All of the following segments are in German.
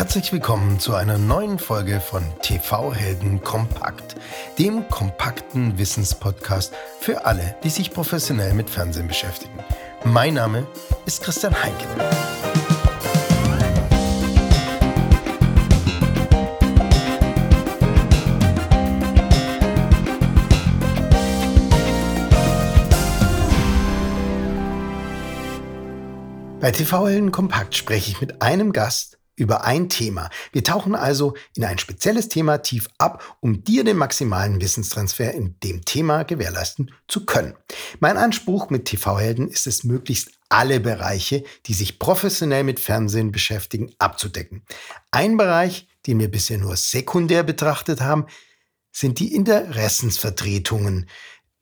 Herzlich willkommen zu einer neuen Folge von TV Helden Kompakt, dem kompakten Wissenspodcast für alle, die sich professionell mit Fernsehen beschäftigen. Mein Name ist Christian Heinke. Bei TV Helden Kompakt spreche ich mit einem Gast über ein Thema. Wir tauchen also in ein spezielles Thema tief ab, um dir den maximalen Wissenstransfer in dem Thema gewährleisten zu können. Mein Anspruch mit TV-Helden ist es, möglichst alle Bereiche, die sich professionell mit Fernsehen beschäftigen, abzudecken. Ein Bereich, den wir bisher nur sekundär betrachtet haben, sind die Interessensvertretungen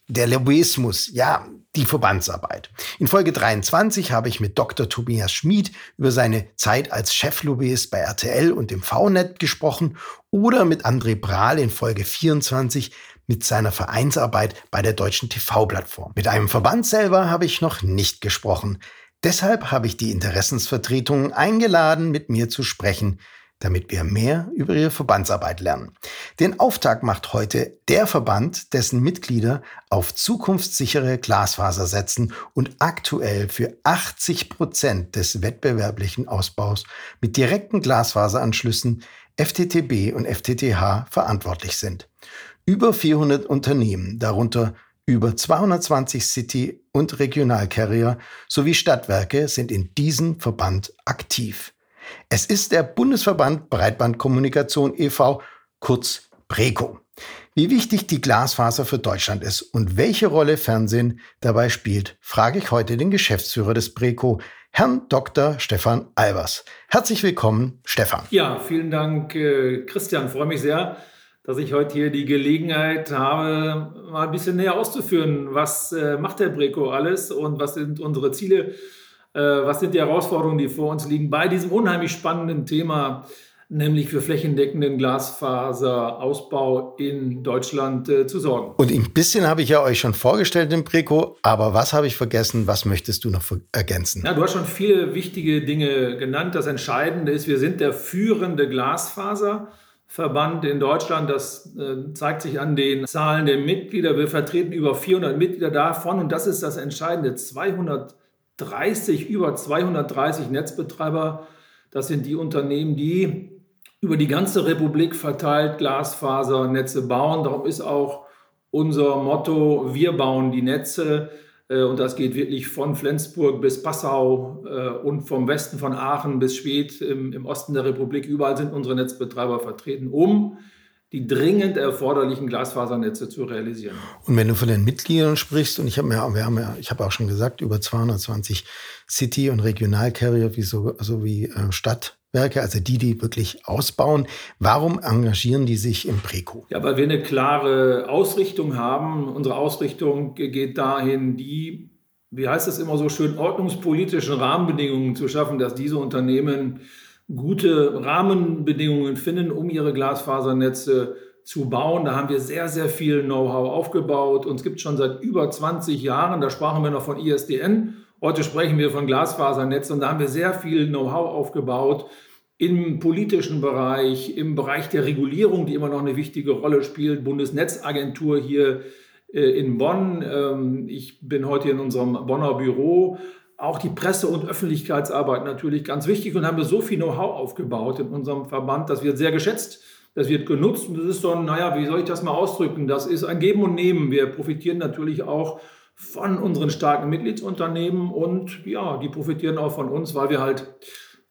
der Lobbyismus, ja, die Verbandsarbeit. In Folge 23 habe ich mit Dr. Tobias Schmid über seine Zeit als Cheflobbyist bei RTL und dem VNet gesprochen oder mit André Brahl in Folge 24 mit seiner Vereinsarbeit bei der deutschen TV-Plattform. Mit einem Verband selber habe ich noch nicht gesprochen. Deshalb habe ich die Interessensvertretungen eingeladen, mit mir zu sprechen damit wir mehr über ihre Verbandsarbeit lernen. Den Auftakt macht heute der Verband, dessen Mitglieder auf zukunftssichere Glasfaser setzen und aktuell für 80 Prozent des wettbewerblichen Ausbaus mit direkten Glasfaseranschlüssen FTTB und FTTH verantwortlich sind. Über 400 Unternehmen, darunter über 220 City- und Regionalcarrier sowie Stadtwerke sind in diesem Verband aktiv. Es ist der Bundesverband Breitbandkommunikation e.V., kurz BRECO. Wie wichtig die Glasfaser für Deutschland ist und welche Rolle Fernsehen dabei spielt, frage ich heute den Geschäftsführer des BRECO, Herrn Dr. Stefan Albers. Herzlich willkommen, Stefan. Ja, vielen Dank, äh, Christian. Ich freue mich sehr, dass ich heute hier die Gelegenheit habe, mal ein bisschen näher auszuführen, was äh, macht der BRECO alles und was sind unsere Ziele was sind die Herausforderungen, die vor uns liegen bei diesem unheimlich spannenden Thema, nämlich für flächendeckenden Glasfaserausbau in Deutschland äh, zu sorgen. Und ein bisschen habe ich ja euch schon vorgestellt im Preco, aber was habe ich vergessen? Was möchtest du noch ergänzen? Ja, du hast schon viele wichtige Dinge genannt. Das Entscheidende ist, wir sind der führende Glasfaserverband in Deutschland. Das äh, zeigt sich an den Zahlen der Mitglieder. Wir vertreten über 400 Mitglieder davon und das ist das Entscheidende. 200 30, über 230 Netzbetreiber. Das sind die Unternehmen, die über die ganze Republik verteilt Glasfasernetze bauen. Darum ist auch unser Motto, wir bauen die Netze. Äh, und das geht wirklich von Flensburg bis Passau äh, und vom Westen von Aachen bis Schwedt im, Osten der Republik. Überall sind unsere Netzbetreiber vertreten, um die dringend erforderlichen Glasfasernetze zu realisieren. Und wenn du von den Mitgliedern sprichst, und ich habe ja, wir haben ja, ich habe auch schon gesagt, über 220 City- und Regionalcarrier wie so, so wie äh, Stadtwerke, also die, die wirklich ausbauen. Warum engagieren die sich im Preco? Ja, weil wir eine klare Ausrichtung haben. Unsere Ausrichtung geht dahin, die, wie heißt es immer so schön, ordnungspolitischen Rahmenbedingungen zu schaffen, dass diese Unternehmen gute Rahmenbedingungen finden, um ihre Glasfasernetze zu bauen. Da haben wir sehr, sehr viel Know-how aufgebaut. Uns gibt schon seit über 20 Jahren, da sprachen wir noch von ISDN, heute sprechen wir von Glasfasernetzen und da haben wir sehr viel Know-how aufgebaut im politischen Bereich, im Bereich der Regulierung, die immer noch eine wichtige Rolle spielt, Bundesnetzagentur hier äh, in Bonn. Ähm, ich bin heute in unserem Bonner Büro auch die Presse- und Öffentlichkeitsarbeit natürlich ganz wichtig und haben wir so viel Know-how aufgebaut in unserem Verband. Das wird sehr geschätzt, das wird genutzt und das ist so ein, naja, wie soll ich das mal ausdrücken? Das ist ein Geben und Nehmen. Wir profitieren natürlich auch von unseren starken Mitgliedsunternehmen und ja, die profitieren auch von uns, weil wir halt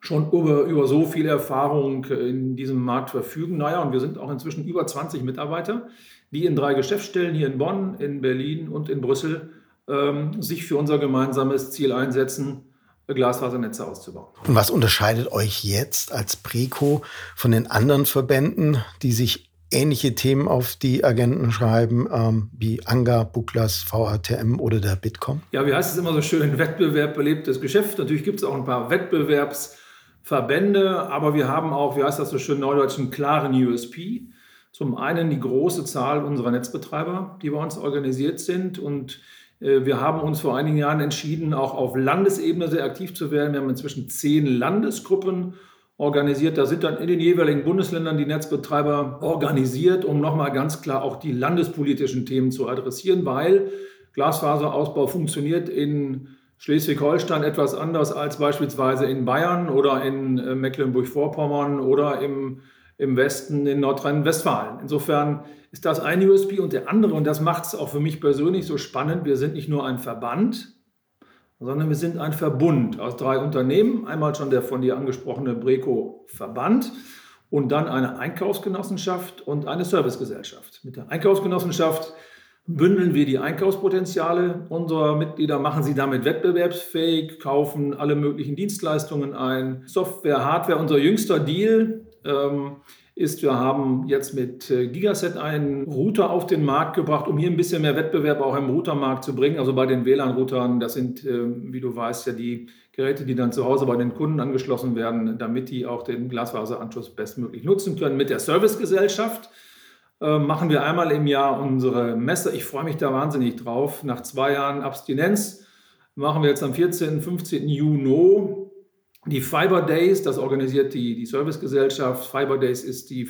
schon über, über so viel Erfahrung in diesem Markt verfügen. Naja, und wir sind auch inzwischen über 20 Mitarbeiter, die in drei Geschäftsstellen hier in Bonn, in Berlin und in Brüssel ähm, sich für unser gemeinsames Ziel einsetzen, Glasfasernetze auszubauen. Und was unterscheidet euch jetzt als Preco von den anderen Verbänden, die sich ähnliche Themen auf die Agenten schreiben, ähm, wie ANGA, Buklas, VATM oder der Bitkom? Ja, wie heißt es immer so schön, Wettbewerb belebtes Geschäft. Natürlich gibt es auch ein paar Wettbewerbsverbände, aber wir haben auch, wie heißt das so schön neudeutsch, einen klaren USP. Zum einen die große Zahl unserer Netzbetreiber, die bei uns organisiert sind und wir haben uns vor einigen Jahren entschieden, auch auf Landesebene sehr aktiv zu werden. Wir haben inzwischen zehn Landesgruppen organisiert. Da sind dann in den jeweiligen Bundesländern die Netzbetreiber organisiert, um nochmal ganz klar auch die landespolitischen Themen zu adressieren, weil Glasfaserausbau funktioniert in Schleswig-Holstein etwas anders als beispielsweise in Bayern oder in äh, Mecklenburg-Vorpommern oder im, im Westen in Nordrhein-Westfalen. Insofern ist das ein USP und der andere, und das macht es auch für mich persönlich so spannend, wir sind nicht nur ein Verband, sondern wir sind ein Verbund aus drei Unternehmen. Einmal schon der von dir angesprochene Breco Verband und dann eine Einkaufsgenossenschaft und eine Servicegesellschaft. Mit der Einkaufsgenossenschaft bündeln wir die Einkaufspotenziale unserer Mitglieder, machen sie damit wettbewerbsfähig, kaufen alle möglichen Dienstleistungen ein, Software, Hardware. Unser jüngster Deal ähm, ist, wir haben jetzt mit äh, Gigaset einen Router auf den Markt gebracht, um hier ein bisschen mehr Wettbewerb auch im Routermarkt zu bringen. Also bei den WLAN-Routern, das sind, äh, wie du weißt, ja die Geräte, die dann zu Hause bei den Kunden angeschlossen werden, damit die auch den Glasfaseranschluss bestmöglich nutzen können. Mit der Servicegesellschaft äh, machen wir einmal im Jahr unsere Messe. Ich freue mich da wahnsinnig drauf. Nach zwei Jahren Abstinenz machen wir jetzt am 14. 15. Juni die Fiber Days, das organisiert die, die Servicegesellschaft. Fiber Days ist die,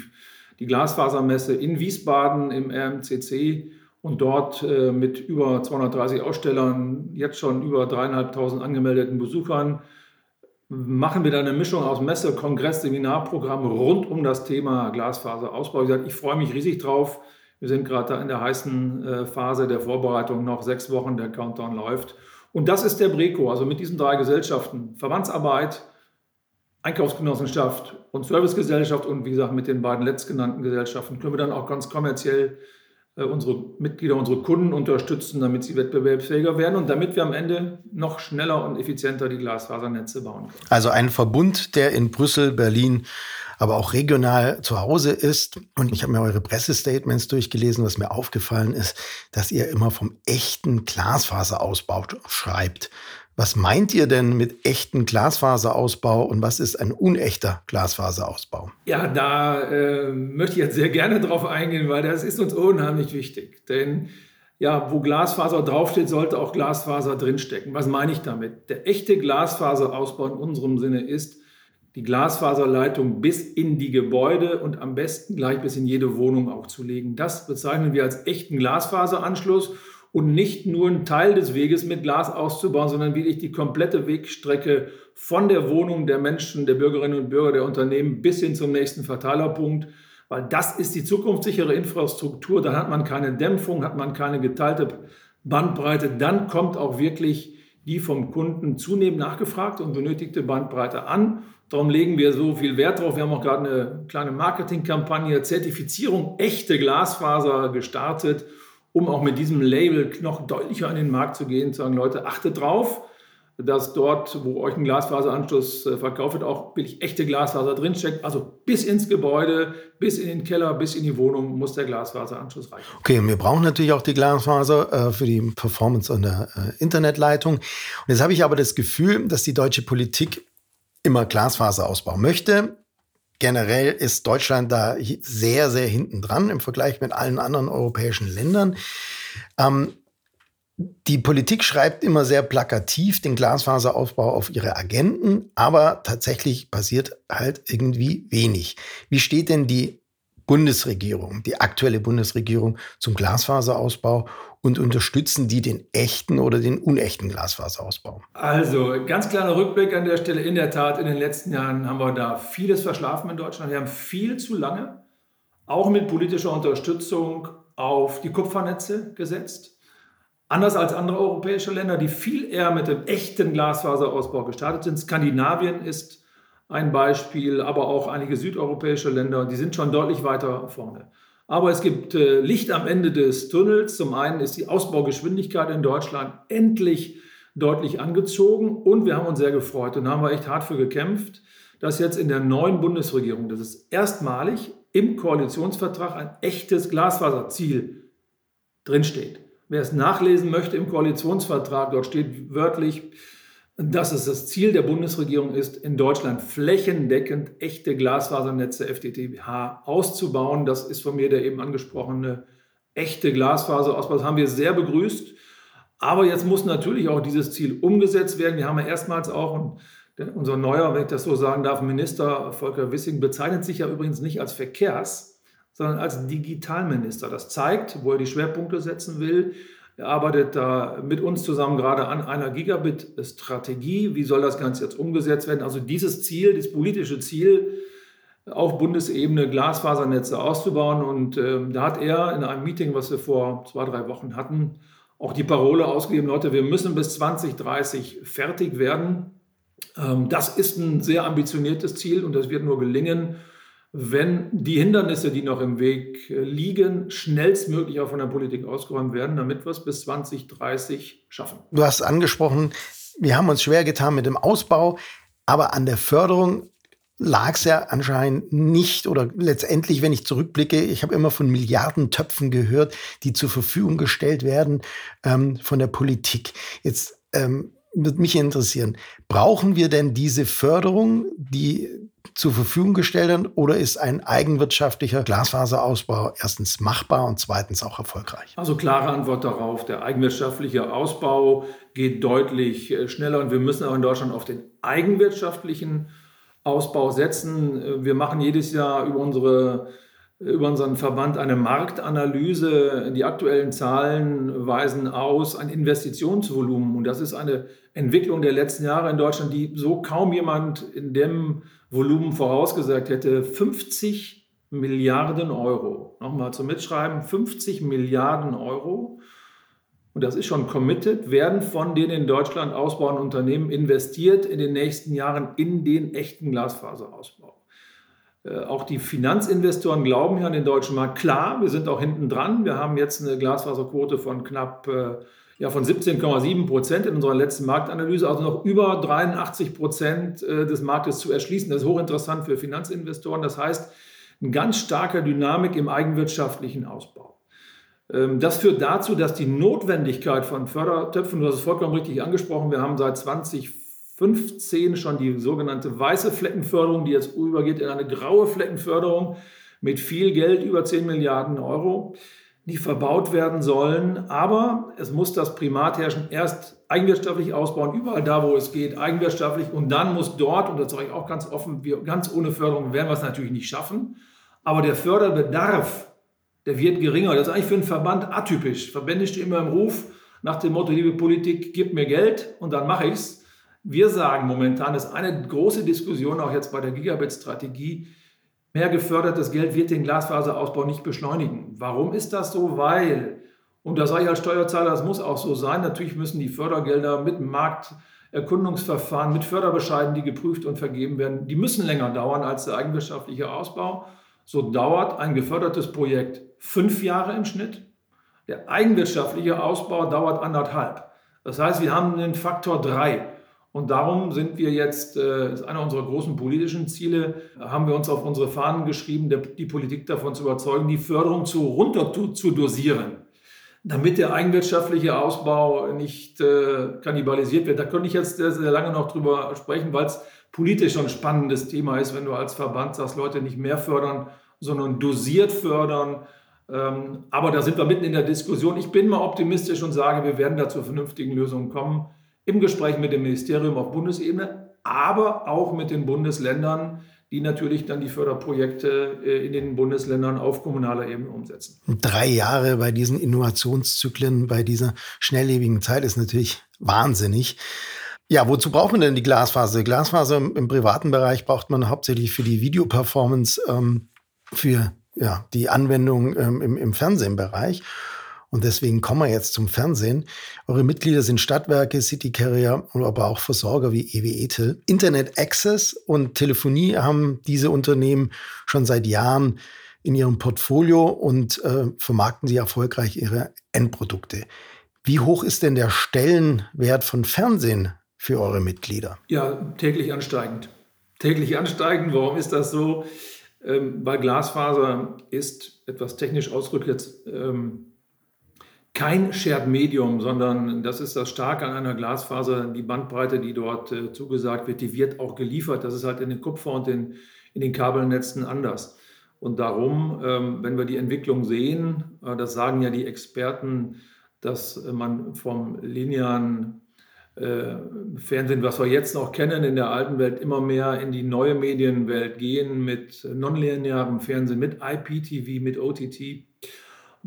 die Glasfasermesse in Wiesbaden im RMCC und dort äh, mit über 230 Ausstellern, jetzt schon über dreieinhalbtausend angemeldeten Besuchern, machen wir da eine Mischung aus Messe, Kongress, Seminarprogramm rund um das Thema Glasfaserausbau. Ich, ich freue mich riesig drauf. Wir sind gerade da in der heißen äh, Phase der Vorbereitung, noch sechs Wochen, der Countdown läuft. Und das ist der Breco, also mit diesen drei Gesellschaften, Verbandsarbeit, Einkaufsgenossenschaft und Servicegesellschaft und wie gesagt mit den beiden letztgenannten Gesellschaften können wir dann auch ganz kommerziell äh, unsere Mitglieder, unsere Kunden unterstützen, damit sie wettbewerbsfähiger werden und damit wir am Ende noch schneller und effizienter die Glasfasernetze bauen können. Also ein Verbund, der in Brüssel, Berlin, aber auch regional zu Hause ist. Und ich habe mir eure Pressestatements durchgelesen, was mir aufgefallen ist, dass ihr immer vom echten Glasfaserausbau schreibt. Was meint ihr denn mit echten Glasfaserausbau und was ist ein unechter Glasfaserausbau? Ja, da äh, möchte ich jetzt sehr gerne drauf eingehen, weil das ist uns unheimlich wichtig. Denn ja, wo Glasfaser draufsteht, sollte auch Glasfaser drinstecken. Was meine ich damit? Der echte Glasfaserausbau in unserem Sinne ist, die Glasfaserleitung bis in die Gebäude und am besten gleich bis in jede Wohnung auch zu legen. Das bezeichnen wir als echten Glasfaseranschluss und nicht nur einen Teil des Weges mit Glas auszubauen, sondern wirklich die komplette Wegstrecke von der Wohnung der Menschen, der Bürgerinnen und Bürger, der Unternehmen bis hin zum nächsten Verteilerpunkt, weil das ist die zukunftssichere Infrastruktur. Dann hat man keine Dämpfung, hat man keine geteilte Bandbreite. Dann kommt auch wirklich die vom Kunden zunehmend nachgefragte und benötigte Bandbreite an. Darum legen wir so viel Wert drauf. Wir haben auch gerade eine kleine Marketingkampagne, Zertifizierung echte Glasfaser gestartet um auch mit diesem Label noch deutlicher an den Markt zu gehen, zu sagen, Leute, achtet drauf, dass dort, wo euch ein Glasfaseranschluss äh, verkauft wird, auch wirklich echte Glasfaser drinsteckt. Also bis ins Gebäude, bis in den Keller, bis in die Wohnung muss der Glasfaseranschluss reichen. Okay, und wir brauchen natürlich auch die Glasfaser äh, für die Performance an der äh, Internetleitung. Und jetzt habe ich aber das Gefühl, dass die deutsche Politik immer Glasfaserausbau möchte. Generell ist Deutschland da sehr, sehr hinten dran im Vergleich mit allen anderen europäischen Ländern. Ähm, die Politik schreibt immer sehr plakativ den Glasfaserausbau auf ihre Agenten, aber tatsächlich passiert halt irgendwie wenig. Wie steht denn die Bundesregierung, die aktuelle Bundesregierung zum Glasfaserausbau und unterstützen die den echten oder den unechten Glasfaserausbau? Also ganz kleiner Rückblick an der Stelle. In der Tat, in den letzten Jahren haben wir da vieles verschlafen in Deutschland. Wir haben viel zu lange, auch mit politischer Unterstützung, auf die Kupfernetze gesetzt. Anders als andere europäische Länder, die viel eher mit dem echten Glasfaserausbau gestartet sind. Skandinavien ist ein Beispiel, aber auch einige südeuropäische Länder, die sind schon deutlich weiter vorne. Aber es gibt äh, Licht am Ende des Tunnels. Zum einen ist die Ausbaugeschwindigkeit in Deutschland endlich deutlich angezogen und wir haben uns sehr gefreut und haben wir echt hart für gekämpft, dass jetzt in der neuen Bundesregierung, das ist erstmalig im Koalitionsvertrag ein echtes Glasfaserziel drinsteht. Wer es nachlesen möchte im Koalitionsvertrag, dort steht wörtlich, dass es das Ziel der Bundesregierung ist, in Deutschland flächendeckend echte Glasfasernetze FTTH auszubauen. Das ist von mir der eben angesprochene echte Glasfaserausbau. Das haben wir sehr begrüßt. Aber jetzt muss natürlich auch dieses Ziel umgesetzt werden. Wir haben ja erstmals auch, unser neuer, wenn ich das so sagen darf, Minister Volker Wissing bezeichnet sich ja übrigens nicht als Verkehrs, sondern als Digitalminister. Das zeigt, wo er die Schwerpunkte setzen will. Er arbeitet da mit uns zusammen gerade an einer Gigabit-Strategie. Wie soll das Ganze jetzt umgesetzt werden? Also dieses Ziel, das politische Ziel, auf Bundesebene Glasfasernetze auszubauen. Und äh, da hat er in einem Meeting, was wir vor zwei, drei Wochen hatten, auch die Parole ausgegeben, Leute, wir müssen bis 2030 fertig werden. Ähm, das ist ein sehr ambitioniertes Ziel und das wird nur gelingen, wenn die Hindernisse, die noch im Weg liegen, schnellstmöglich auch von der Politik ausgeräumt werden, damit wir es bis 2030 schaffen. Du hast angesprochen, wir haben uns schwer getan mit dem Ausbau, aber an der Förderung lag es ja anscheinend nicht oder letztendlich, wenn ich zurückblicke, ich habe immer von Milliardentöpfen gehört, die zur Verfügung gestellt werden ähm, von der Politik. Jetzt ähm, würde mich interessieren, brauchen wir denn diese Förderung, die zur Verfügung gestellt werden, oder ist ein eigenwirtschaftlicher Glasfaserausbau erstens machbar und zweitens auch erfolgreich? Also klare Antwort darauf, der eigenwirtschaftliche Ausbau geht deutlich äh, schneller und wir müssen auch in Deutschland auf den eigenwirtschaftlichen Ausbau setzen. Wir machen jedes Jahr über, unsere, über unseren Verband eine Marktanalyse. Die aktuellen Zahlen weisen aus ein Investitionsvolumen. Und das ist eine Entwicklung der letzten Jahre in Deutschland, die so kaum jemand in dem Volumen vorausgesagt hätte. 50 Milliarden Euro. Nochmal zum Mitschreiben, 50 Milliarden Euro und das ist schon committed, werden von den in Deutschland ausbauenden Unternehmen investiert in den nächsten Jahren in den echten Glasfaserausbau. Äh, auch die Finanzinvestoren glauben ja an den deutschen Markt. Klar, wir sind auch hinten dran. Wir haben jetzt eine Glasfaserquote von knapp äh, ja, von 17,7 Prozent in unserer letzten Marktanalyse, also noch über 83 Prozent äh, des Marktes zu erschließen. Das ist hochinteressant für Finanzinvestoren. Das heißt, eine ganz starke Dynamik im eigenwirtschaftlichen Ausbau. Ähm, das führt dazu, dass die Notwendigkeit von Fördertöpfen, du hast es vollkommen richtig angesprochen, wir haben seit 2015 schon die sogenannte weiße Fleckenförderung, die jetzt übergeht in eine graue Fleckenförderung mit viel Geld, über 10 Milliarden Euro, die verbaut werden sollen. Aber es muss das Primat herrschen, erst eigenwirtschaftlich ausbauen, überall da, wo es geht, eigenwirtschaftlich. Und dann muss dort, und das sage ich auch ganz offen, wir, ganz ohne Förderung werden wir es natürlich nicht schaffen. Aber der Förderbedarf der wird geringer. Das ist eigentlich für einen Verband atypisch. Verbände stehen immer im Ruf nach dem Motto, liebe Politik, gib mir Geld und dann mache ich es. Wir sagen momentan, das ist eine große Diskussion auch jetzt bei der Gigabit-Strategie, mehr gefördertes Geld wird den Glasfaserausbau nicht beschleunigen. Warum ist das so? Weil, und das sage ich als Steuerzahler, das muss auch so sein, natürlich müssen die Fördergelder mit Markterkundungsverfahren, mit Förderbescheiden, die geprüft und vergeben werden, die müssen länger dauern als der eigenwirtschaftliche Ausbau. So dauert ein gefördertes Projekt fünf Jahre im Schnitt. Der eigenwirtschaftliche Ausbau dauert anderthalb. Das heißt, wir haben einen Faktor drei. Und darum sind wir jetzt, das äh, ist einer unserer großen politischen Ziele, haben wir uns auf unsere Fahnen geschrieben, die Politik davon zu überzeugen, die Förderung zu runter zu dosieren, damit der eigenwirtschaftliche Ausbau nicht äh, kannibalisiert wird. Da könnte ich jetzt sehr, sehr lange noch drüber sprechen, weil es politisch ein spannendes Thema ist, wenn du als Verband sagst, Leute nicht mehr fördern, sondern dosiert fördern. Ähm, aber da sind wir mitten in der Diskussion. Ich bin mal optimistisch und sage, wir werden da zu vernünftigen Lösungen kommen. Im Gespräch mit dem Ministerium auf Bundesebene, aber auch mit den Bundesländern, die natürlich dann die Förderprojekte äh, in den Bundesländern auf kommunaler Ebene umsetzen. Drei Jahre bei diesen Innovationszyklen, bei dieser schnelllebigen Zeit ist natürlich wahnsinnig. Ja, wozu braucht man denn die Glasfaser? Glasfaser im, im privaten Bereich braucht man hauptsächlich für die Videoperformance, ähm, für ja, die Anwendung ähm, im, im Fernsehbereich. Und deswegen kommen wir jetzt zum Fernsehen. Eure Mitglieder sind Stadtwerke, City Carrier, aber auch Versorger wie EW Etel. Internet Access und Telefonie haben diese Unternehmen schon seit Jahren in ihrem Portfolio und äh, vermarkten sie erfolgreich ihre Endprodukte. Wie hoch ist denn der Stellenwert von Fernsehen für eure Mitglieder? Ja, täglich ansteigend. Täglich ansteigend. Warum ist das so? Ähm, weil Glasfaser ist, etwas technisch ausgedrückt jetzt, ähm, kein Shared Medium, sondern das ist das Starke an einer Glasfaser. Die Bandbreite, die dort äh, zugesagt wird, die wird auch geliefert. Das ist halt in den Kupfer- und in, in den Kabelnetzen anders. Und darum, ähm, wenn wir die Entwicklung sehen, äh, das sagen ja die Experten, dass man vom linearen äh, Fernsehen, was wir jetzt noch kennen, in der alten Welt immer mehr in die neue Medienwelt gehen mit nonlinearem Fernsehen, mit IPTV, mit OTT,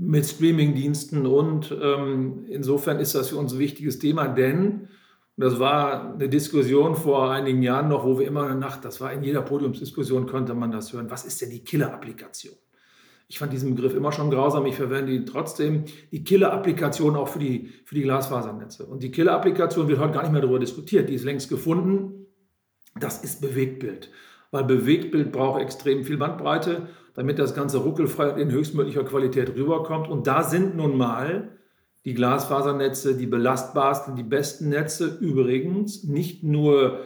mit Streamingdiensten und ähm, insofern ist das für uns ein wichtiges Thema, denn das war eine Diskussion vor einigen Jahren noch, wo wir immer Nacht, das war in jeder Podiumsdiskussion, konnte man das hören. Was ist denn die Killer-Applikation? Ich fand diesen Begriff immer schon grausam. Ich verwende ihn trotzdem. Die Killer-Applikation auch für die, für die Glasfasernetze. Und die Killer-Applikation wird heute gar nicht mehr darüber diskutiert. Die ist längst gefunden. Das ist Bewegtbild. Weil Bewegtbild braucht extrem viel Bandbreite, damit das Ganze ruckelfrei in höchstmöglicher Qualität rüberkommt. Und da sind nun mal die Glasfasernetze die belastbarsten, die besten Netze. Übrigens nicht nur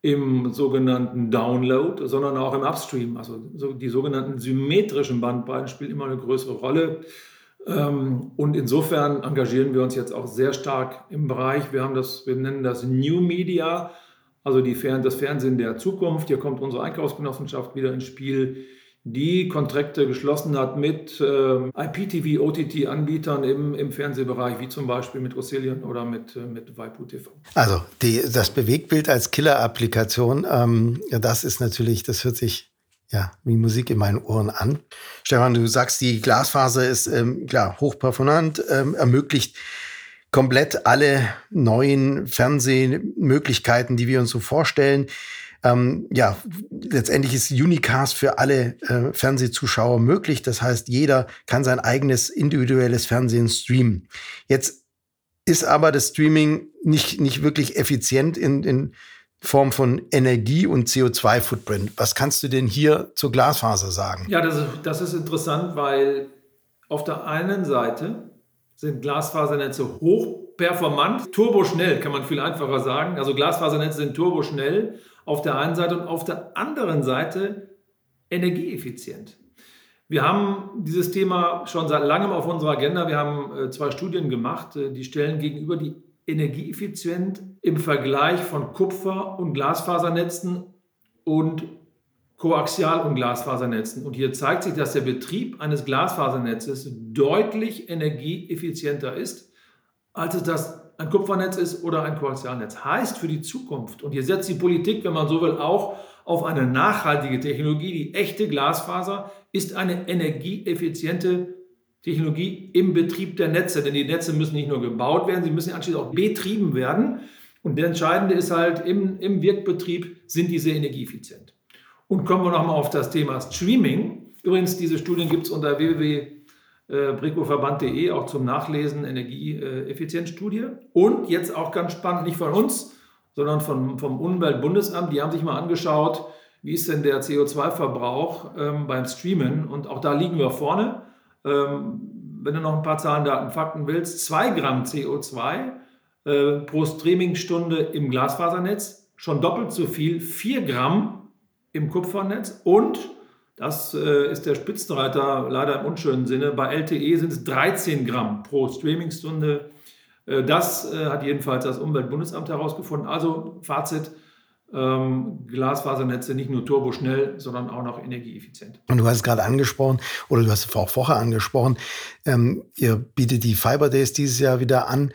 im sogenannten Download, sondern auch im Upstream. Also die sogenannten symmetrischen Bandbreiten spielen immer eine größere Rolle. Ähm, und insofern engagieren wir uns jetzt auch sehr stark im Bereich. Wir haben das, wir nennen das New Media, also die, das Fernsehen der Zukunft. Hier kommt unsere Einkaufsgenossenschaft wieder ins Spiel die Kontrakte geschlossen hat mit äh, IPTV, OTT-Anbietern im, im Fernsehbereich, wie zum Beispiel mit Ocillion oder mit, äh, mit Waipu TV. Also die, das Bewegtbild als Killer-Applikation, ähm, das ist natürlich, das hört sich ja, wie Musik in meinen Ohren an. Stefan, du sagst, die Glasfaser ist ähm, klar hochperformant, ähm, ermöglicht komplett alle neuen Fernsehmöglichkeiten, die wir uns so vorstellen ähm, ja, letztendlich ist Unicast für alle äh, Fernsehzuschauer möglich. Das heißt, jeder kann sein eigenes individuelles Fernsehen streamen. Jetzt ist aber das Streaming nicht, nicht wirklich effizient in, in Form von Energie und CO2-Footprint. Was kannst du denn hier zur Glasfaser sagen? Ja, das ist, das ist interessant, weil auf der einen Seite sind Glasfasernetze hochperformant, turboschnell, kann man viel einfacher sagen. Also Glasfasernetze sind turboschnell auf der einen Seite und auf der anderen Seite energieeffizient. Wir haben dieses Thema schon seit langem auf unserer Agenda. Wir haben äh, zwei Studien gemacht, äh, die stellen gegenüber die energieeffizient im Vergleich von Kupfer- und Glasfasernetzen und Koaxial- und Glasfasernetzen. Und hier zeigt sich, dass der Betrieb eines Glasfasernetzes deutlich energieeffizienter ist, als es das ein Kupfernetz ist oder ein Koaxialnetz. Heißt für die Zukunft, und hier setzt die Politik, wenn man so will, auch auf eine nachhaltige Technologie, die echte Glasfaser ist eine energieeffiziente Technologie im Betrieb der Netze. Denn die Netze müssen nicht nur gebaut werden, sie müssen anschließend auch betrieben werden. Und der Entscheidende ist halt, im, im Wirkbetrieb sind diese energieeffizient. Und kommen wir nochmal auf das Thema Streaming. Übrigens, diese Studien gibt es unter www äh, bricoverband.de auch zum Nachlesen Energieeffizienzstudie. Und jetzt auch ganz spannend, nicht von uns, sondern von, vom Umweltbundesamt. Die haben sich mal angeschaut, wie ist denn der CO2-Verbrauch ähm, beim Streamen. Und auch da liegen wir vorne. Ähm, wenn du noch ein paar Zahlen, Daten, Fakten willst, 2 Gramm CO2 äh, pro Streamingstunde im Glasfasernetz, schon doppelt so viel, 4 Gramm im Kupfernetz und das äh, ist der Spitzenreiter leider im unschönen Sinne. Bei LTE sind es 13 Gramm pro Streamingstunde. Äh, das äh, hat jedenfalls das Umweltbundesamt herausgefunden. Also Fazit, ähm, Glasfasernetze nicht nur turboschnell, sondern auch noch energieeffizient. Und du hast es gerade angesprochen, oder du hast es auch vorher angesprochen, ähm, ihr bietet die Fiber Days dieses Jahr wieder an,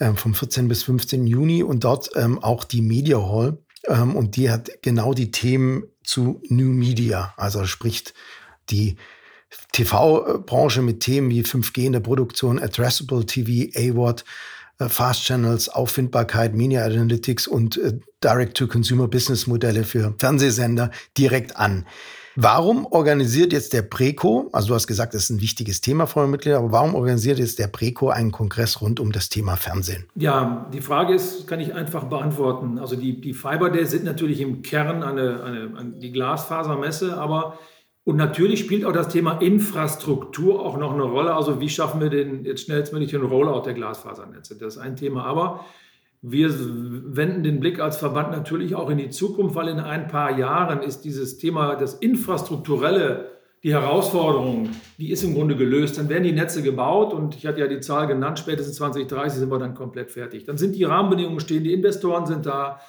ähm, vom 14. bis 15. Juni und dort ähm, auch die Media Hall. Ähm, und die hat genau die Themen zu New Media, also spricht die TV-Branche mit Themen wie 5G in der Produktion, Addressable TV, AWOD, äh, Fast Channels, Auffindbarkeit, Media Analytics und äh, Direct-to-Consumer-Business-Modelle für Fernsehsender direkt an. Warum organisiert jetzt der Preco, also du hast gesagt, das ist ein wichtiges Thema, Mitglieder, aber warum organisiert jetzt der Preco einen Kongress rund um das Thema Fernsehen? Ja, die Frage ist, kann ich einfach beantworten. Also die, die Fiber Days sind natürlich im Kern eine, eine, eine, die Glasfasermesse, aber und natürlich spielt auch das Thema Infrastruktur auch noch eine Rolle. Also wie schaffen wir den jetzt schnellstmöglich den Rollout der Glasfasernetze? Das ist ein Thema. Aber wir wenden den Blick als Verband natürlich auch in die Zukunft, weil in ein paar Jahren ist dieses Thema, das Infrastrukturelle, die Herausforderung, die ist im Grunde gelöst. Dann werden die Netze gebaut und ich hatte ja die Zahl genannt, spätestens 2030 sind wir dann komplett fertig. Dann sind die Rahmenbedingungen stehen, die Investoren sind da,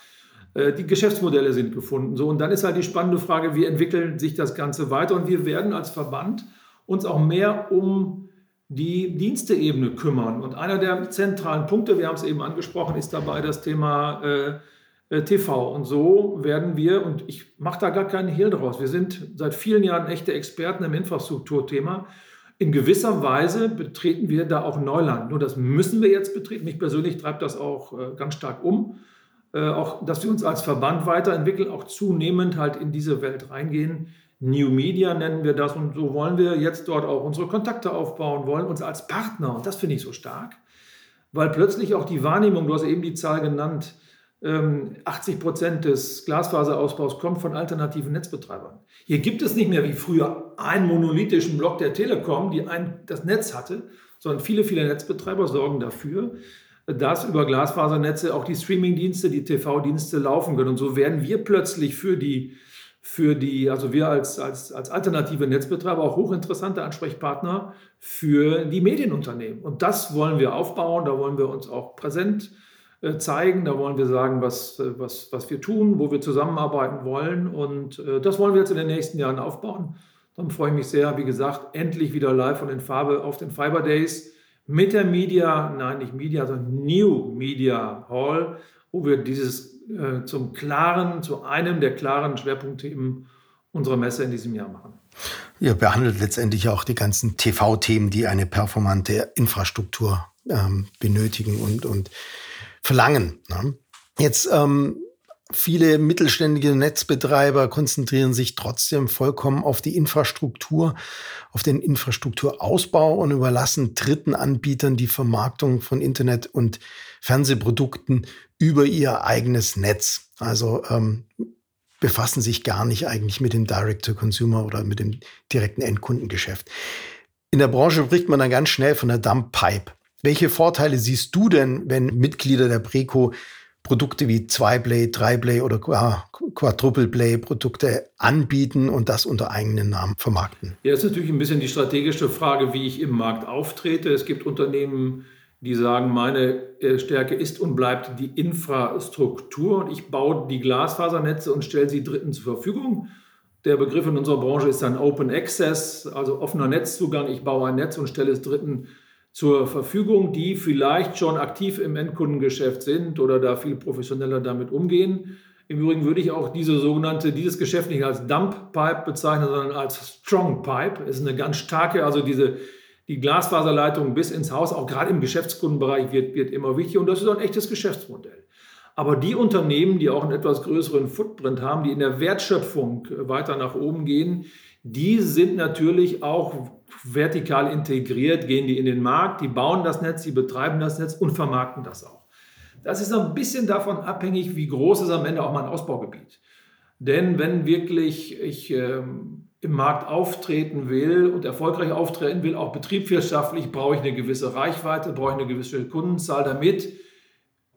äh, die Geschäftsmodelle sind gefunden. So, und dann ist halt die spannende Frage, wie entwickelt sich das Ganze weiter? Und wir werden als Verband uns auch mehr um die Diensteebene kümmern. Und einer der zentralen Punkte, wir haben es eben angesprochen, ist dabei das Thema äh, äh TV. Und so werden wir, und ich mache da gar keinen Hehl draus, wir sind seit vielen Jahren echte Experten im Infrastrukturthema. In gewisser Weise betreten wir da auch Neuland. Nur das müssen wir jetzt betreten. Mich persönlich treibt das auch äh, ganz stark um. Äh, auch, dass wir uns als Verband weiterentwickeln, auch zunehmend halt in diese Welt reingehen. New Media nennen wir das und so wollen wir jetzt dort auch unsere Kontakte aufbauen, wollen uns als Partner, und das finde ich so stark, weil plötzlich auch die Wahrnehmung, du hast eben die Zahl genannt, 80 ähm, Prozent des Glasfaserausbaus kommt von alternativen Netzbetreibern. Hier gibt es nicht mehr wie früher einen monolithischen Block der Telekom, die ein, das Netz hatte, sondern viele, viele Netzbetreiber sorgen dafür, dass über Glasfasernetze auch die Streamingdienste, die TV-Dienste laufen können. Und so werden wir plötzlich für die für die, also wir als, als, als alternative Netzbetreiber auch hochinteressante Ansprechpartner für die Medienunternehmen. Und das wollen wir aufbauen, da wollen wir uns auch präsent äh, zeigen, da wollen wir sagen, was, äh, was, was wir tun, wo wir zusammenarbeiten wollen. Und äh, das wollen wir jetzt in den nächsten Jahren aufbauen. Dann freue ich mich sehr, wie gesagt, endlich wieder live und in Farbe auf den Fiber Days mit der Media, nein, nicht Media, sondern New Media Hall, wo wir dieses äh, zum klaren, zu einem der klaren Schwerpunktthemen unserer Messe in diesem Jahr machen. Ihr behandelt letztendlich auch die ganzen TV-Themen, die eine performante Infrastruktur ähm, benötigen und, und verlangen. Ne? Jetzt ähm, Viele mittelständige Netzbetreiber konzentrieren sich trotzdem vollkommen auf die Infrastruktur, auf den Infrastrukturausbau und überlassen dritten Anbietern die Vermarktung von Internet- und Fernsehprodukten über ihr eigenes Netz. Also ähm, befassen sich gar nicht eigentlich mit dem Direct-to-Consumer oder mit dem direkten Endkundengeschäft. In der Branche spricht man dann ganz schnell von der Dump Pipe. Welche Vorteile siehst du denn, wenn Mitglieder der Preco Produkte wie Zwei-Play, Drei-Play oder Quadruple-Play-Produkte anbieten und das unter eigenen Namen vermarkten? Ja, das ist natürlich ein bisschen die strategische Frage, wie ich im Markt auftrete. Es gibt Unternehmen, die sagen, meine äh, Stärke ist und bleibt die Infrastruktur und ich baue die Glasfasernetze und stelle sie Dritten zur Verfügung. Der Begriff in unserer Branche ist dann Open Access, also offener Netzzugang. Ich baue ein Netz und stelle es Dritten zur Verfügung, die vielleicht schon aktiv im Endkundengeschäft sind oder da viel professioneller damit umgehen. Im Übrigen würde ich auch diese sogenannte, dieses Geschäft nicht als Dump Pipe bezeichnen, sondern als Strong Pipe. Es ist eine ganz starke, also diese, die Glasfaserleitung bis ins Haus, auch gerade im Geschäftskundenbereich, wird, wird immer wichtiger und das ist ein echtes Geschäftsmodell. Aber die Unternehmen, die auch einen etwas größeren Footprint haben, die in der Wertschöpfung weiter nach oben gehen, die sind natürlich auch vertikal integriert, gehen die in den Markt, die bauen das Netz, die betreiben das Netz und vermarkten das auch. Das ist ein bisschen davon abhängig, wie groß ist am Ende auch mein Ausbaugebiet. Denn wenn wirklich ich ähm, im Markt auftreten will und erfolgreich auftreten will, auch betriebswirtschaftlich, brauche ich eine gewisse Reichweite, brauche ich eine gewisse Kundenzahl, damit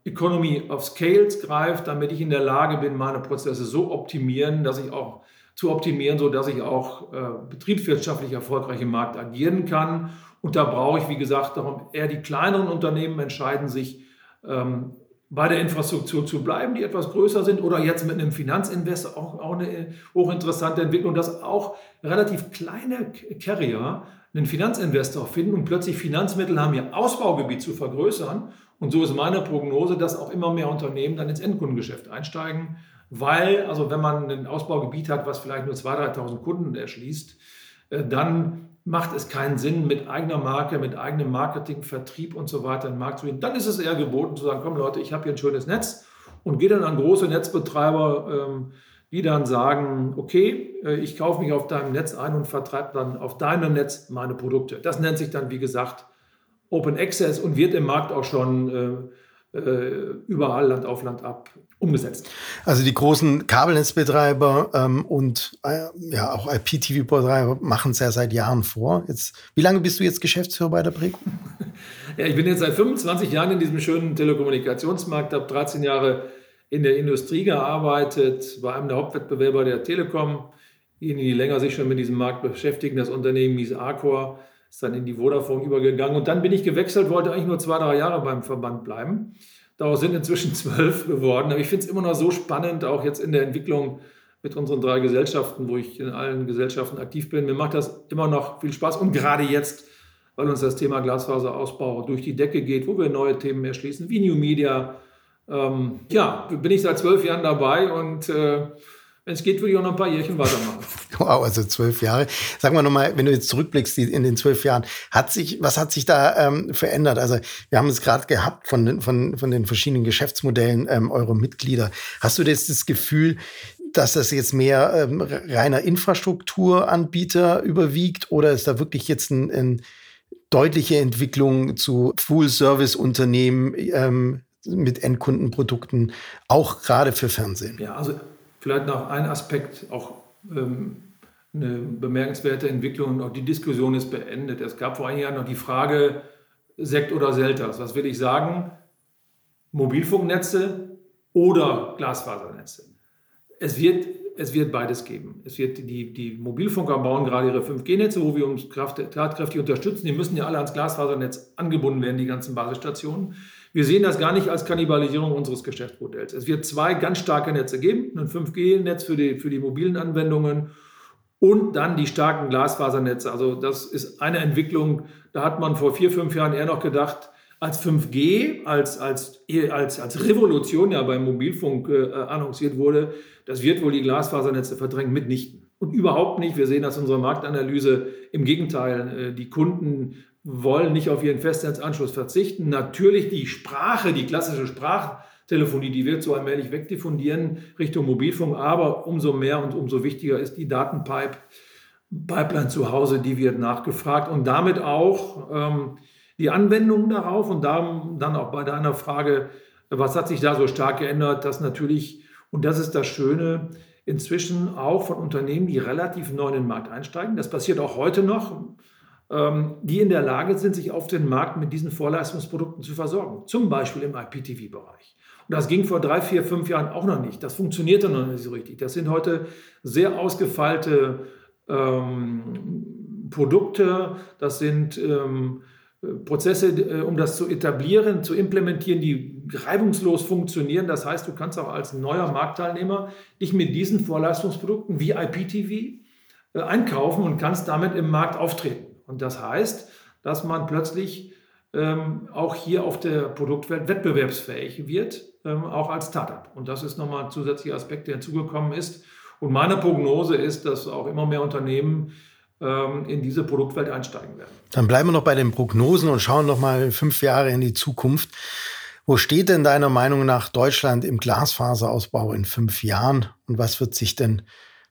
Economy of Scales greift, damit ich in der Lage bin, meine Prozesse so optimieren, dass ich auch zu optimieren, sodass ich auch äh, betriebswirtschaftlich erfolgreich im Markt agieren kann. Und da brauche ich, wie gesagt, darum eher die kleineren Unternehmen entscheiden sich, ähm, bei der Infrastruktur zu bleiben, die etwas größer sind, oder jetzt mit einem Finanzinvestor auch, auch eine hochinteressante Entwicklung, dass auch relativ kleine Carrier einen Finanzinvestor finden und plötzlich Finanzmittel haben, ihr Ausbaugebiet zu vergrößern. Und so ist meine Prognose, dass auch immer mehr Unternehmen dann ins Endkundengeschäft einsteigen weil, also wenn man ein Ausbaugebiet hat, was vielleicht nur 2.000, 3.000 Kunden erschließt, äh, dann macht es keinen Sinn, mit eigener Marke, mit eigenem Marketing, Vertrieb und so weiter in den Markt zu gehen. Dann ist es eher geboten zu sagen, komm Leute, ich habe hier ein schönes Netz und gehe dann an große Netzbetreiber, ähm, die dann sagen, okay, äh, ich kaufe mich auf deinem Netz ein und vertreibe dann auf deinem Netz meine Produkte. Das nennt sich dann, wie gesagt, Open Access und wird im Markt auch schon äh, überall Land auf Land ab umgesetzt. Also die großen Kabelnetzbetreiber ähm, und äh, ja auch IPTV-Betreiber machen es ja seit Jahren vor. Jetzt, wie lange bist du jetzt Geschäftsführer bei der Preco? ja, ich bin jetzt seit 25 Jahren in diesem schönen Telekommunikationsmarkt, habe 13 Jahre in der Industrie gearbeitet, war einem der Hauptwettbewerber der Telekom. Diejenigen, die länger sich schon mit diesem Markt beschäftigen, das Unternehmen hieß Arcor, ist dann in die Vodafone übergegangen und dann bin ich gewechselt, wollte eigentlich nur zwei, drei Jahre beim Verband bleiben Daraus sind inzwischen zwölf geworden. Aber ich finde es immer noch so spannend, auch jetzt in der Entwicklung mit unseren drei Gesellschaften, wo ich in allen Gesellschaften aktiv bin. Mir macht das immer noch viel Spaß und gerade jetzt weil uns das Thema Glasfaserausbau durch die Decke geht, wo wir neue Themen erschließen, wie New Media. Ähm, ja, bin ich seit zwölf Jahren dabei und äh, wenn es geht, würde ich auch noch ein paar Jährchen weitermachen. Wow, also zwölf Jahre. Sag mal nochmal, wenn du jetzt zurückblickst in den zwölf Jahren, hat sich, was hat sich da ähm, verändert? Also wir haben es gerade gehabt von den, von, von den verschiedenen Geschäftsmodellen ähm, eurer Mitglieder. Hast du jetzt das Gefühl, dass das jetzt mehr ähm, reiner Infrastrukturanbieter überwiegt oder ist da wirklich jetzt ein, ein deutliche Entwicklung zu Full-Service-Unternehmen ähm, mit Endkundenprodukten, auch gerade für Fernsehen? Ja, also vielleicht noch ein Aspekt, auch ähm, eine bemerkenswerte Entwicklung und auch die Diskussion ist beendet. Es gab vor einigen Jahren noch die Frage Sekt oder Selters. Was will ich sagen? Mobilfunknetze oder Glasfasernetze. Es wird, es wird beides geben. Es wird die, die Mobilfunker bauen gerade ihre 5G-Netze, wo wir uns tatkräftig unterstützen. Die müssen ja alle ans Glasfasernetz angebunden werden, die ganzen Basisstationen. Wir sehen das gar nicht als Kannibalisierung unseres Geschäftsmodells. Es wird zwei ganz starke Netze geben, ein 5G-Netz für die, für die mobilen Anwendungen und dann die starken Glasfasernetze. Also das ist eine Entwicklung, da hat man vor vier, fünf Jahren eher noch gedacht, als 5G, als, als, als, als Revolution ja beim Mobilfunk äh, annonciert wurde, das wird wohl die Glasfasernetze verdrängen, mitnichten. Und überhaupt nicht. Wir sehen das in unserer Marktanalyse. Im Gegenteil, äh, die Kunden wollen nicht auf ihren Festnetzanschluss verzichten. Natürlich die Sprache, die klassische Sprachtelefonie, die wird so allmählich wegdiffundieren Richtung Mobilfunk. Aber umso mehr und umso wichtiger ist die Datenpipe. Pipeline zu Hause, die wird nachgefragt und damit auch ähm, die Anwendung darauf und dann, auch bei deiner Frage, was hat sich da so stark geändert, dass natürlich, und das ist das Schöne, inzwischen auch von Unternehmen, die relativ neu in den Markt einsteigen, das passiert auch heute noch, die in der Lage sind, sich auf den Markt mit diesen Vorleistungsprodukten zu versorgen, zum Beispiel im IPTV-Bereich. Und das ging vor drei, vier, fünf Jahren auch noch nicht. Das funktionierte noch nicht so richtig. Das sind heute sehr ausgefeilte ähm, Produkte, das sind ähm, Prozesse, äh, um das zu etablieren, zu implementieren, die reibungslos funktionieren. Das heißt, du kannst auch als neuer Marktteilnehmer dich mit diesen Vorleistungsprodukten wie IPTV äh, einkaufen und kannst damit im Markt auftreten. Und das heißt, dass man plötzlich ähm, auch hier auf der Produktwelt wettbewerbsfähig wird, ähm, auch als Startup. Und das ist nochmal ein zusätzlicher Aspekt, der hinzugekommen ist. Und meine Prognose ist, dass auch immer mehr Unternehmen ähm, in diese Produktwelt einsteigen werden. Dann bleiben wir noch bei den Prognosen und schauen noch mal fünf Jahre in die Zukunft. Wo steht denn deiner Meinung nach Deutschland im Glasfaserausbau in fünf Jahren und was wird sich denn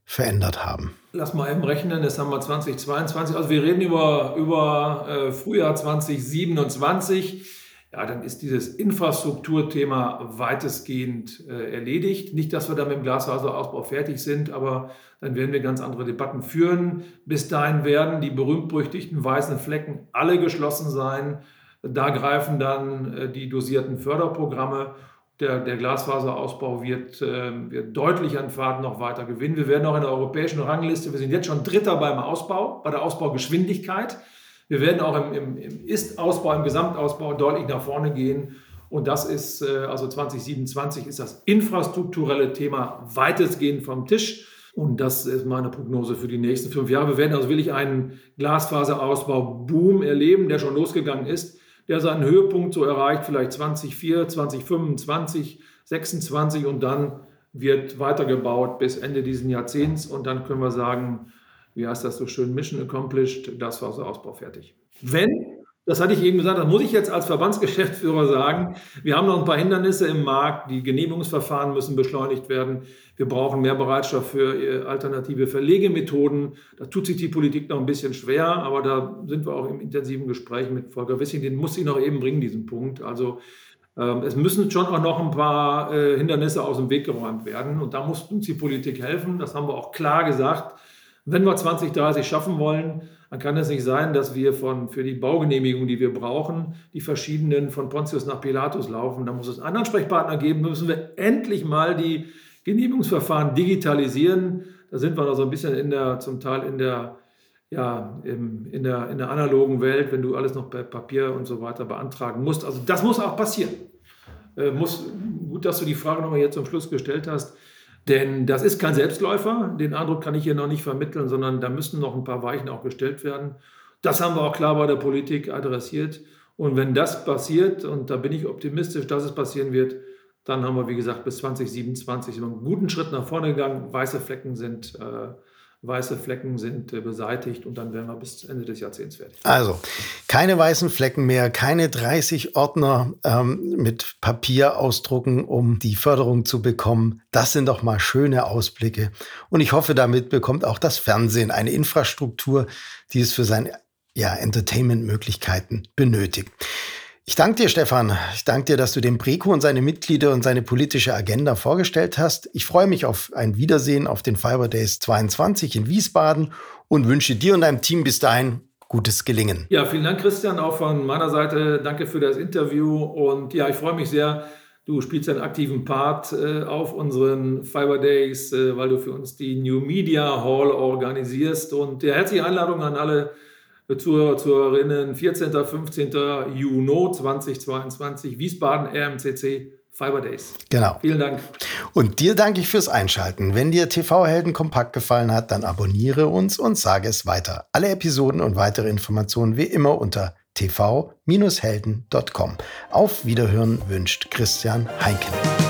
verändert haben? Lass mal eben rechnen, jetzt haben wir 2022, also wir reden über, über äh, Frühjahr 2027 ja, dann ist dieses Infrastrukturthema weitestgehend äh, erledigt. Nicht, dass wir da mit dem Glasfaserausbau fertig sind, aber dann werden wir ganz andere Debatten führen. Bis dahin werden die berühmt-berüchtigten weißen Flecken alle geschlossen sein. Da greifen dann äh, die dosierten Förderprogramme. Der, der Glasfaserausbau wird, äh, wird deutlich an Fahrt noch weiter gewinnen. Wir werden auch in der europäischen Rangliste, wir sind jetzt schon Dritter beim Ausbau, bei der Ausbaugeschwindigkeit. Wir werden auch im, im, im Ist-Ausbau, im Gesamtausbau deutlich nach vorne gehen. Und das ist, äh, also 2027 ist das infrastrukturelle Thema weitestgehend vom Tisch. Und das ist meine Prognose für die nächsten fünf Jahre. Wir werden also wirklich einen Glasfaserausbau-Boom erleben, der schon losgegangen ist, der seinen Höhepunkt so erreicht, vielleicht 2024, 2025, 2026 und dann wird weitergebaut bis Ende dieses Jahrzehnts. Und dann können wir sagen, wie heißt das so schön, Mission accomplished, das war so Ausbau fertig. Wenn, das hatte ich eben gesagt, das muss ich jetzt als Verbandsgeschäftsführer sagen, wir haben noch ein paar Hindernisse im Markt, die Genehmigungsverfahren müssen beschleunigt werden, wir brauchen mehr Bereitschaft für äh, alternative Verlegemethoden, da tut sich die Politik noch ein bisschen schwer, aber da sind wir auch im intensiven Gespräch mit Volker Wissing, den muss ich noch eben bringen, diesen Punkt. Also ähm, es müssen schon auch noch ein paar äh, Hindernisse aus dem Weg geräumt werden. Und da muss uns die Politik helfen, das haben wir auch klar gesagt. Wenn wir 2030 schaffen wollen, dann kann es nicht sein, dass wir von, für die Baugenehmigung, die wir brauchen, die verschiedenen von Pontius nach Pilatus laufen. Da muss es einen Ansprechpartner geben. Müssen wir endlich mal die Genehmigungsverfahren digitalisieren. Da sind wir noch so ein bisschen in der, zum Teil in der, ja, im, in, der, in der analogen Welt, wenn du alles noch per Papier und so weiter beantragen musst. Also das muss auch passieren. Äh, muss, gut, dass du die Frage nochmal jetzt zum Schluss gestellt hast. Denn das ist kein Selbstläufer, den Eindruck kann ich hier noch nicht vermitteln, sondern da müssen noch ein paar Weichen auch gestellt werden. Das haben wir auch klar bei der Politik adressiert. Und wenn das passiert, und da bin ich optimistisch, dass es passieren wird, dann haben wir, wie gesagt, bis 2027 einen guten Schritt nach vorne gegangen. Weiße Flecken sind äh, weiße Flecken sind äh, beseitigt und dann wären wir bis Ende des Jahrzehnts fertig. Also keine weißen Flecken mehr, keine 30 Ordner ähm, mit Papier ausdrucken, um die Förderung zu bekommen. Das sind doch mal schöne Ausblicke. Und ich hoffe, damit bekommt auch das Fernsehen eine Infrastruktur, die es für seine ja, Entertainment-Möglichkeiten benötigt. Ich danke dir, Stefan. Ich danke dir, dass du den Breco und seine Mitglieder und seine politische Agenda vorgestellt hast. Ich freue mich auf ein Wiedersehen auf den Fiber Days 22 in Wiesbaden und wünsche dir und deinem Team bis dahin gutes Gelingen. Ja, vielen Dank, Christian, auch von meiner Seite. Danke für das Interview und ja, ich freue mich sehr. Du spielst einen aktiven Part äh, auf unseren Fiber Days, äh, weil du für uns die New Media Hall organisierst. Und ja, herzliche Einladung an alle Zuhörer, Zuhörerinnen, 14. 15. Juni 2022, Wiesbaden RMCC Fiber Days. Genau. Vielen Dank. Und dir danke ich fürs Einschalten. Wenn dir TV Helden kompakt gefallen hat, dann abonniere uns und sage es weiter. Alle Episoden und weitere Informationen wie immer unter tv-helden.com. Auf Wiederhören wünscht Christian Heinken.